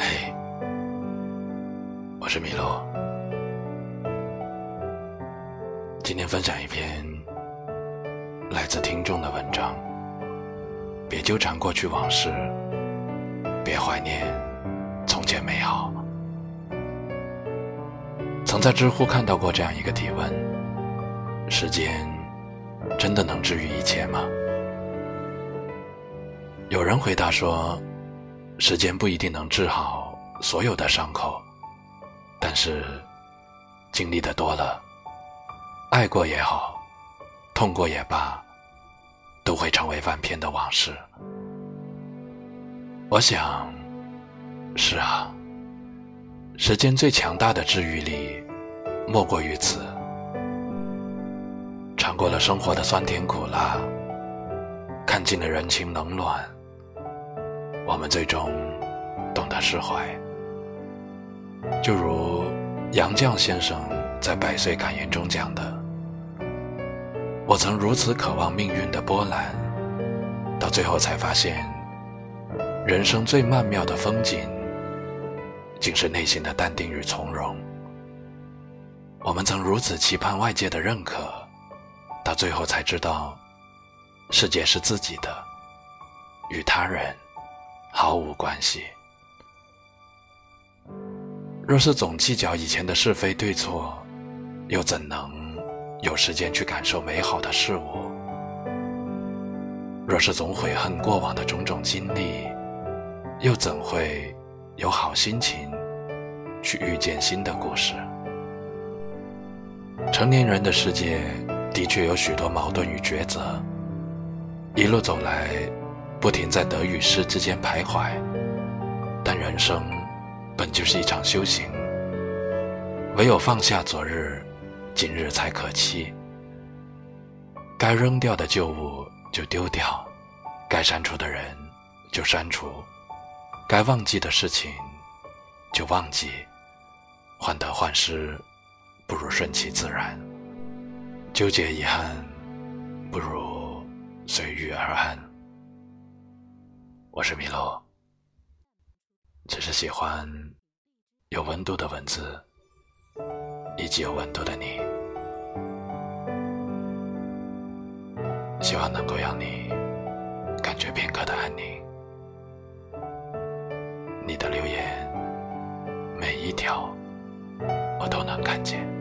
嘿，我是米洛。今天分享一篇来自听众的文章。别纠缠过去往事，别怀念从前美好。曾在知乎看到过这样一个提问：时间真的能治愈一切吗？有人回答说，时间不一定能治好所有的伤口，但是经历的多了，爱过也好，痛过也罢，都会成为翻篇的往事。我想，是啊，时间最强大的治愈力，莫过于此。尝过了生活的酸甜苦辣，看尽了人情冷暖。我们最终懂得释怀，就如杨绛先生在《百岁感言》中讲的：“我曾如此渴望命运的波澜，到最后才发现，人生最曼妙的风景，竟是内心的淡定与从容。我们曾如此期盼外界的认可，到最后才知道，世界是自己的，与他人。”毫无关系。若是总计较以前的是非对错，又怎能有时间去感受美好的事物？若是总悔恨过往的种种经历，又怎会有好心情去遇见新的故事？成年人的世界的确有许多矛盾与抉择，一路走来。不停在得与失之间徘徊，但人生本就是一场修行。唯有放下昨日，今日才可期。该扔掉的旧物就丢掉，该删除的人就删除，该忘记的事情就忘记。患得患失，不如顺其自然；纠结遗憾，不如随遇而安。我是米洛，只是喜欢有温度的文字，以及有温度的你，希望能够让你感觉片刻的安宁。你的留言每一条，我都能看见。